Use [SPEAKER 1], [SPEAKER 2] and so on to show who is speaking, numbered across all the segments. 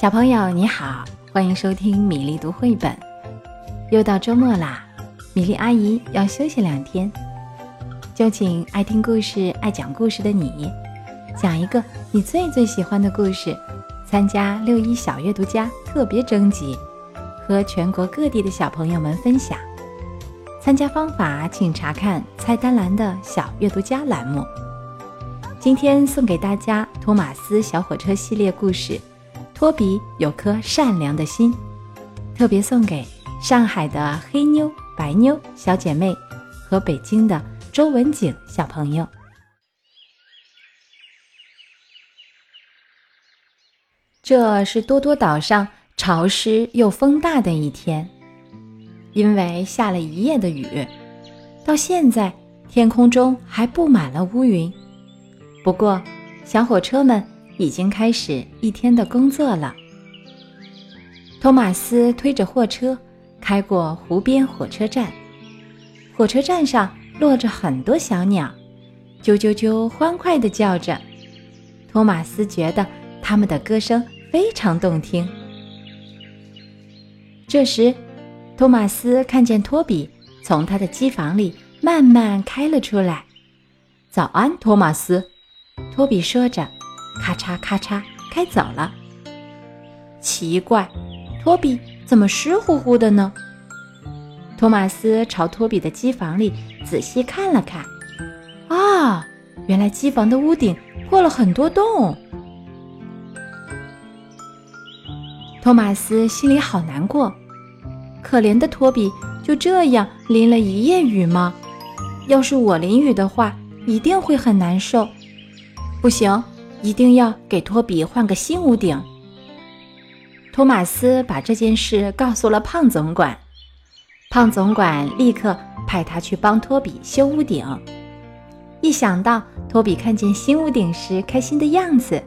[SPEAKER 1] 小朋友你好，欢迎收听米粒读绘本。又到周末啦，米粒阿姨要休息两天，就请爱听故事、爱讲故事的你，讲一个你最最喜欢的故事，参加六一小阅读家特别征集，和全国各地的小朋友们分享。参加方法请查看菜单栏的小阅读家栏目。今天送给大家托马斯小火车系列故事。托比有颗善良的心，特别送给上海的黑妞、白妞小姐妹和北京的周文景小朋友。这是多多岛上潮湿又风大的一天，因为下了一夜的雨，到现在天空中还布满了乌云。不过，小火车们。已经开始一天的工作了。托马斯推着货车开过湖边火车站，火车站上落着很多小鸟，啾啾啾，欢快地叫着。托马斯觉得他们的歌声非常动听。这时，托马斯看见托比从他的机房里慢慢开了出来。“早安，托马斯。”托比说着。咔嚓咔嚓，开走了。奇怪，托比怎么湿乎乎的呢？托马斯朝托比的机房里仔细看了看，啊，原来机房的屋顶破了很多洞。托马斯心里好难过，可怜的托比就这样淋了一夜雨吗？要是我淋雨的话，一定会很难受。不行。一定要给托比换个新屋顶。托马斯把这件事告诉了胖总管，胖总管立刻派他去帮托比修屋顶。一想到托比看见新屋顶时开心的样子，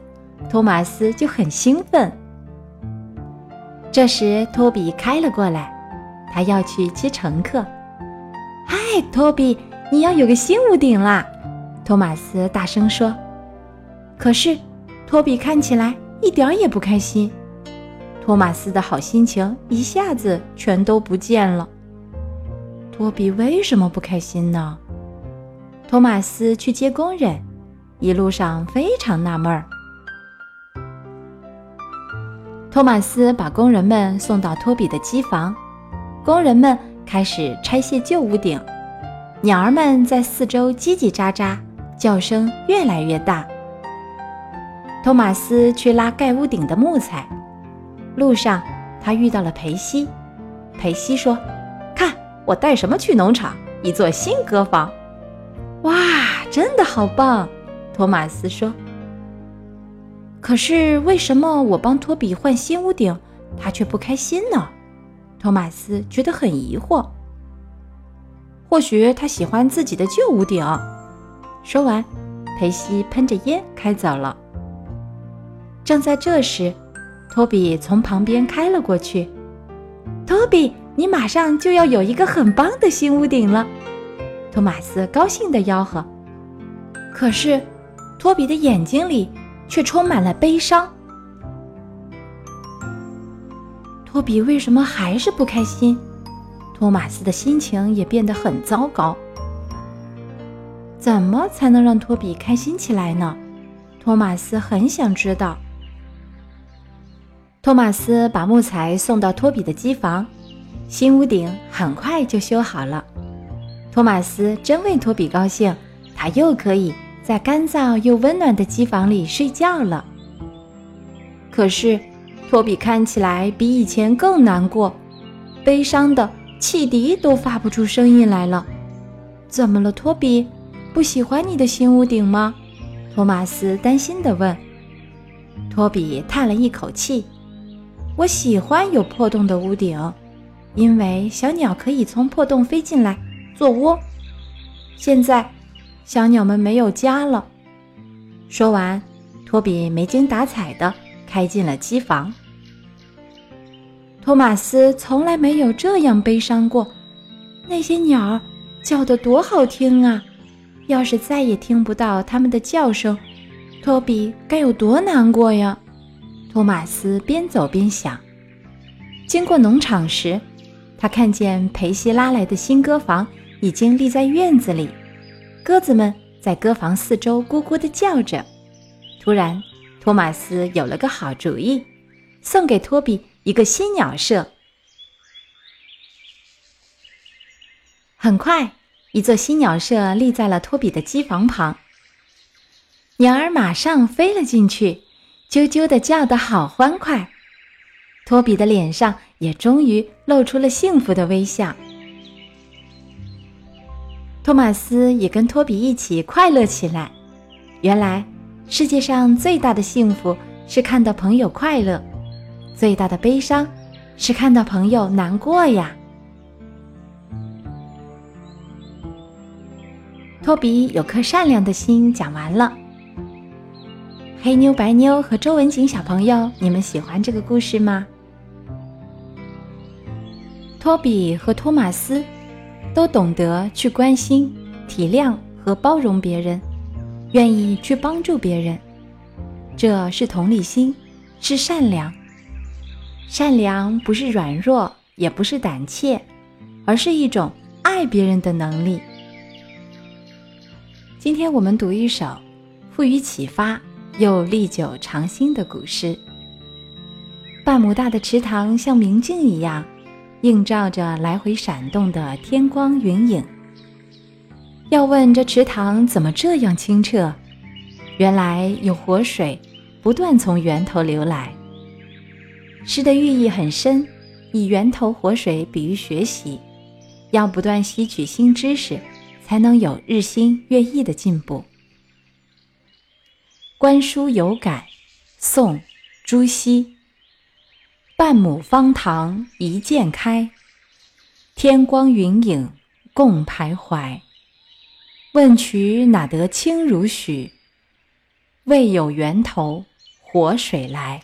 [SPEAKER 1] 托马斯就很兴奋。这时，托比开了过来，他要去接乘客。嗨，托比，你要有个新屋顶啦！托马斯大声说。可是，托比看起来一点也不开心。托马斯的好心情一下子全都不见了。托比为什么不开心呢？托马斯去接工人，一路上非常纳闷儿。托马斯把工人们送到托比的机房，工人们开始拆卸旧屋顶，鸟儿们在四周叽叽喳喳，叫声越来越大。托马斯去拉盖屋顶的木材，路上他遇到了裴西。裴西说：“看，我带什么去农场？一座新歌房。”哇，真的好棒！托马斯说。可是为什么我帮托比换新屋顶，他却不开心呢？托马斯觉得很疑惑。或许他喜欢自己的旧屋顶。说完，裴西喷着烟开走了。正在这时，托比从旁边开了过去。托比，你马上就要有一个很棒的新屋顶了！托马斯高兴地吆喝。可是，托比的眼睛里却充满了悲伤。托比为什么还是不开心？托马斯的心情也变得很糟糕。怎么才能让托比开心起来呢？托马斯很想知道。托马斯把木材送到托比的机房，新屋顶很快就修好了。托马斯真为托比高兴，他又可以在干燥又温暖的机房里睡觉了。可是，托比看起来比以前更难过，悲伤的汽笛都发不出声音来了。怎么了，托比？不喜欢你的新屋顶吗？托马斯担心地问。托比叹了一口气。我喜欢有破洞的屋顶，因为小鸟可以从破洞飞进来做窝。现在，小鸟们没有家了。说完，托比没精打采地开进了机房。托马斯从来没有这样悲伤过。那些鸟儿叫得多好听啊！要是再也听不到它们的叫声，托比该有多难过呀！托马斯边走边想。经过农场时，他看见裴西拉来的新鸽房已经立在院子里，鸽子们在鸽房四周咕咕地叫着。突然，托马斯有了个好主意，送给托比一个新鸟舍。很快，一座新鸟舍立在了托比的机房旁。鸟儿马上飞了进去，啾啾地叫得好欢快。托比的脸上也终于露出了幸福的微笑。托马斯也跟托比一起快乐起来。原来。世界上最大的幸福是看到朋友快乐，最大的悲伤是看到朋友难过呀。托比有颗善良的心，讲完了。黑妞、白妞和周文景小朋友，你们喜欢这个故事吗？托比和托马斯都懂得去关心、体谅和包容别人。愿意去帮助别人，这是同理心，是善良。善良不是软弱，也不是胆怯，而是一种爱别人的能力。今天我们读一首赋予启发又历久常新的古诗。半亩大的池塘像明镜一样，映照着来回闪动的天光云影。要问这池塘怎么这样清澈？原来有活水不断从源头流来。诗的寓意很深，以源头活水比喻学习，要不断吸取新知识，才能有日新月异的进步。观书有感，宋·朱熹。半亩方塘一鉴开，天光云影共徘徊。问渠哪得清如许？为有源头活水来。